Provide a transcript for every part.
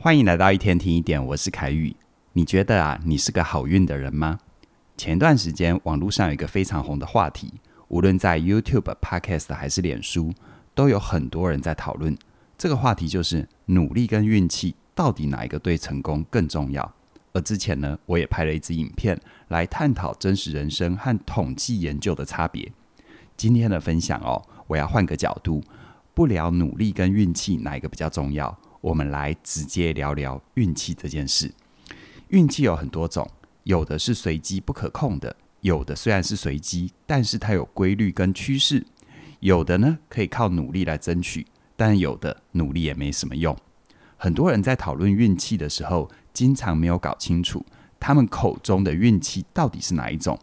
欢迎来到一天听一点，我是凯宇。你觉得啊，你是个好运的人吗？前段时间，网络上有一个非常红的话题，无论在 YouTube、Podcast 还是脸书，都有很多人在讨论。这个话题就是努力跟运气到底哪一个对成功更重要？而之前呢，我也拍了一支影片来探讨真实人生和统计研究的差别。今天的分享哦，我要换个角度，不聊努力跟运气哪一个比较重要。我们来直接聊聊运气这件事。运气有很多种，有的是随机不可控的，有的虽然是随机，但是它有规律跟趋势。有的呢，可以靠努力来争取，但有的努力也没什么用。很多人在讨论运气的时候，经常没有搞清楚他们口中的运气到底是哪一种。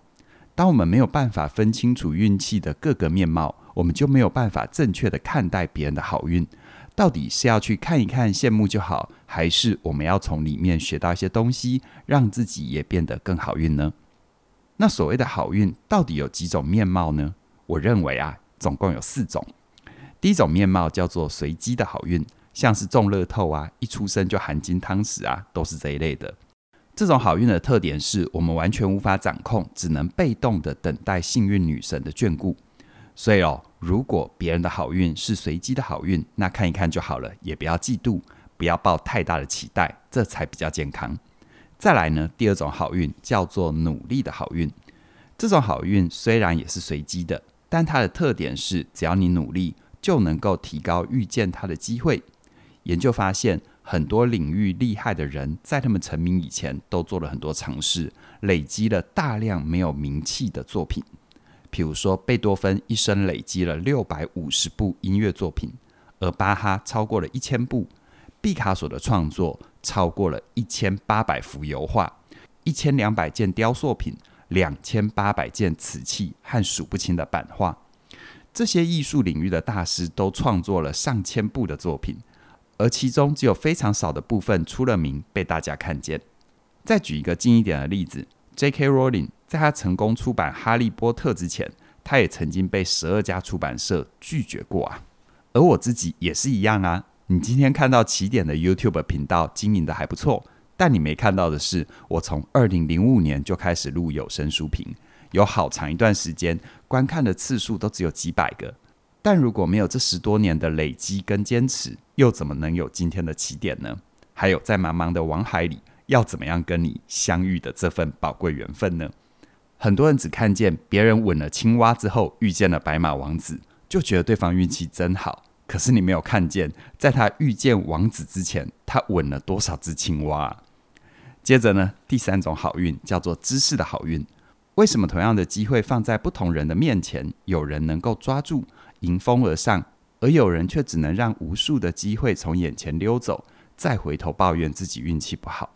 当我们没有办法分清楚运气的各个面貌，我们就没有办法正确的看待别人的好运。到底是要去看一看羡慕就好，还是我们要从里面学到一些东西，让自己也变得更好运呢？那所谓的好运到底有几种面貌呢？我认为啊，总共有四种。第一种面貌叫做随机的好运，像是中乐透啊，一出生就含金汤匙啊，都是这一类的。这种好运的特点是我们完全无法掌控，只能被动的等待幸运女神的眷顾。所以哦，如果别人的好运是随机的好运，那看一看就好了，也不要嫉妒，不要抱太大的期待，这才比较健康。再来呢，第二种好运叫做努力的好运。这种好运虽然也是随机的，但它的特点是，只要你努力，就能够提高遇见它的机会。研究发现，很多领域厉害的人，在他们成名以前，都做了很多尝试，累积了大量没有名气的作品。譬如说，贝多芬一生累积了六百五十部音乐作品，而巴哈超过了一千部，毕卡索的创作超过了一千八百幅油画，一千两百件雕塑品，两千八百件瓷器和数不清的版画。这些艺术领域的大师都创作了上千部的作品，而其中只有非常少的部分出了名，被大家看见。再举一个近一点的例子。J.K. Rowling 在他成功出版《哈利波特》之前，他也曾经被十二家出版社拒绝过啊。而我自己也是一样啊。你今天看到起点的 YouTube 频道经营得还不错，但你没看到的是，我从二零零五年就开始录有声书评，有好长一段时间观看的次数都只有几百个。但如果没有这十多年的累积跟坚持，又怎么能有今天的起点呢？还有在茫茫的网海里。要怎么样跟你相遇的这份宝贵缘分呢？很多人只看见别人吻了青蛙之后遇见了白马王子，就觉得对方运气真好。可是你没有看见，在他遇见王子之前，他吻了多少只青蛙啊？接着呢，第三种好运叫做知识的好运。为什么同样的机会放在不同人的面前，有人能够抓住，迎风而上，而有人却只能让无数的机会从眼前溜走，再回头抱怨自己运气不好？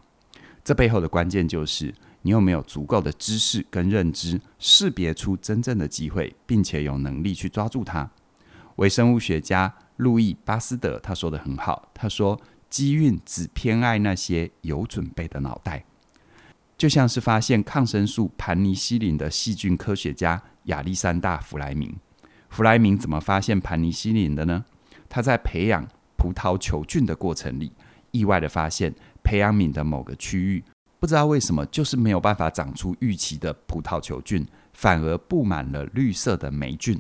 这背后的关键就是你有没有足够的知识跟认知，识别出真正的机会，并且有能力去抓住它。微生物学家路易巴斯德他说得很好，他说：“机运只偏爱那些有准备的脑袋。”就像是发现抗生素盘尼西林的细菌科学家亚历山大·弗莱明。弗莱明怎么发现盘尼西林的呢？他在培养葡萄球菌的过程里，意外地发现。培养皿的某个区域，不知道为什么就是没有办法长出预期的葡萄球菌，反而布满了绿色的霉菌。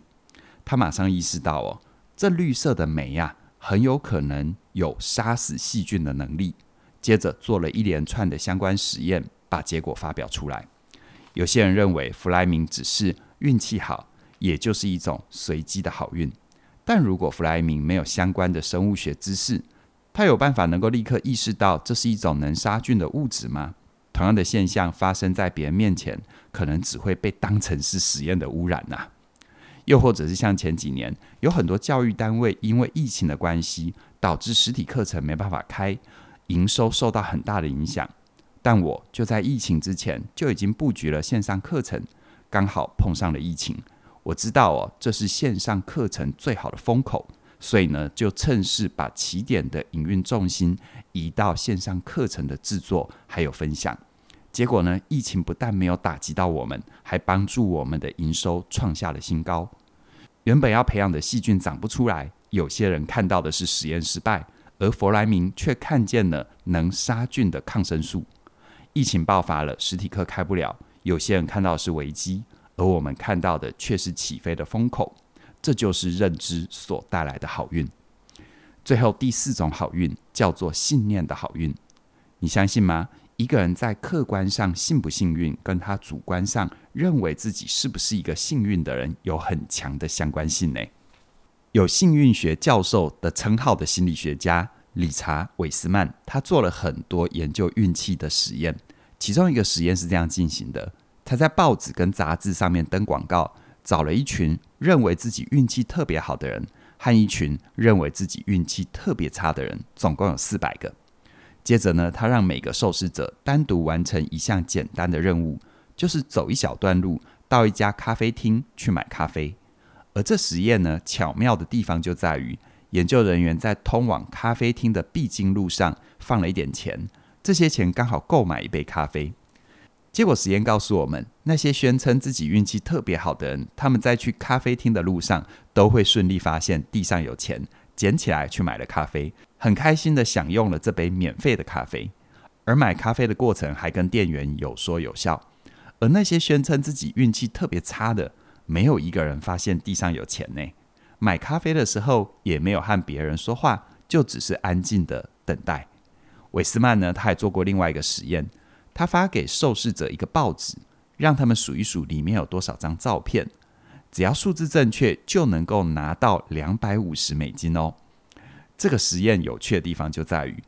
他马上意识到哦，这绿色的霉呀，很有可能有杀死细菌的能力。接着做了一连串的相关实验，把结果发表出来。有些人认为弗莱明只是运气好，也就是一种随机的好运。但如果弗莱明没有相关的生物学知识，他有办法能够立刻意识到这是一种能杀菌的物质吗？同样的现象发生在别人面前，可能只会被当成是实验的污染呐、又或者是像前几年，有很多教育单位因为疫情的关系，导致实体课程没办法开，营收受到很大的影响。但我就在疫情之前就已经布局了线上课程，刚好碰上了疫情，我知道哦，这是线上课程最好的风口。所以呢，就趁势把起点的营运重心移到线上课程的制作还有分享。结果呢，疫情不但没有打击到我们，还帮助我们的营收创下了新高。原本要培养的细菌长不出来，有些人看到的是实验失败，而弗莱明却看见了能杀菌的抗生素。疫情爆发了，实体课开不了，有些人看到的是危机，而我们看到的却是起飞的风口。这就是认知所带来的好运。最后第四种好运叫做信念的好运。你相信吗？一个人在客观上幸不幸运，跟他主观上认为自己是不是一个幸运的人有很强的相关性呢。有幸运学教授的称号的心理学家理查·韦斯曼，他做了很多研究运气的实验。其中一个实验是这样进行的：他在报纸跟杂志上面登广告，找了一群认为自己运气特别好的人，和一群认为自己运气特别差的人，总共有四百个。接着呢，他让每个受试者单独完成一项简单的任务，就是走一小段路到一家咖啡厅去买咖啡。而这实验呢，巧妙的地方就在于，研究人员在通往咖啡厅的必经路上放了一点钱，这些钱刚好够买一杯咖啡。结果实验告诉我们，那些宣称自己运气特别好的人，他们在去咖啡厅的路上都会顺利发现地上有钱，捡起来去买了咖啡，很开心地享用了这杯免费的咖啡。而买咖啡的过程还跟店员有说有笑。而那些宣称自己运气特别差的，没有一个人发现地上有钱呢。买咖啡的时候也没有和别人说话，就只是安静地等待。韦斯曼呢，他还做过另外一个实验。他发给受试者一个报纸，让他们数一数里面有多少张照片，只要数字正确，就能够拿到两百五十美金哦。这个实验有趣的地方就在于，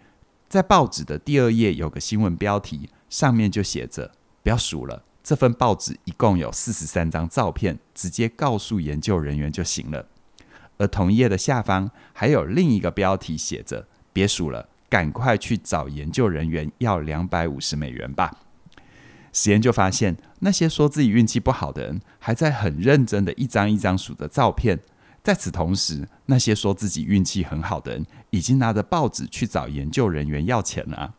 在报纸的第二页有个新闻标题，上面就写着“不要数了，这份报纸一共有四十三张照片，直接告诉研究人员就行了”。而同一页的下方还有另一个标题写着“别数了”。赶快去找研究人员要两百五十美元吧。实验就发现，那些说自己运气不好的人，还在很认真的一张一张数着照片。在此同时，那些说自己运气很好的人，已经拿着报纸去找研究人员要钱了。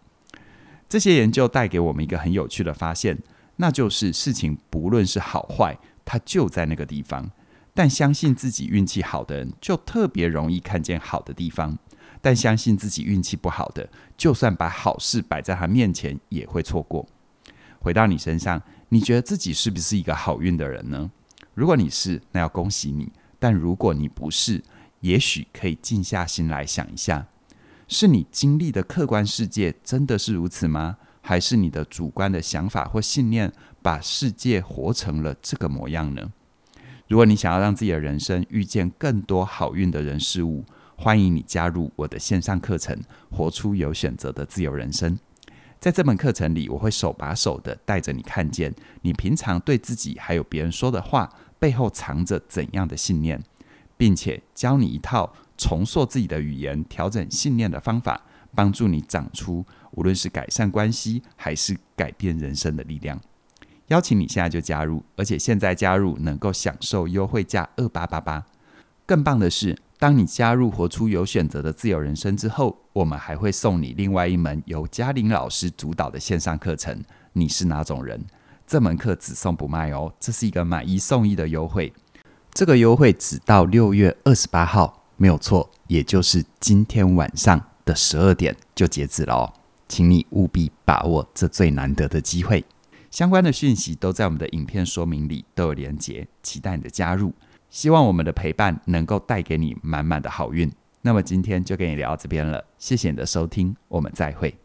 这些研究带给我们一个很有趣的发现，那就是事情不论是好坏，它就在那个地方。但相信自己运气好的人，就特别容易看见好的地方。但相信自己运气不好的，就算把好事摆在他面前，也会错过。回到你身上，你觉得自己是不是一个好运的人呢？如果你是，那要恭喜你；但如果你不是，也许可以静下心来想一下：是你经历的客观世界真的是如此吗？还是你的主观的想法或信念把世界活成了这个模样呢？如果你想要让自己的人生遇见更多好运的人事物，欢迎你加入我的线上课程，活出有选择的自由人生。在这门课程里，我会手把手的带着你看见，你平常对自己还有别人说的话背后藏着怎样的信念，并且教你一套重塑自己的语言、调整信念的方法，帮助你长出无论是改善关系还是改变人生的力量。邀请你现在就加入，而且现在加入能够享受优惠价二八八八。更棒的是，当你加入活出有选择的自由人生之后，我们还会送你另外一门由嘉玲老师主导的线上课程。你是哪种人？这门课只送不卖哦，这是一个买一送一的优惠。这个优惠只到六月二十八号，没有错，也就是今天晚上的十二点就截止了哦。请你务必把握这最难得的机会。相关的讯息都在我们的影片说明里都有连结，期待你的加入。希望我们的陪伴能够带给你满满的好运。那么今天就跟你聊到这边了，谢谢你的收听，我们再会。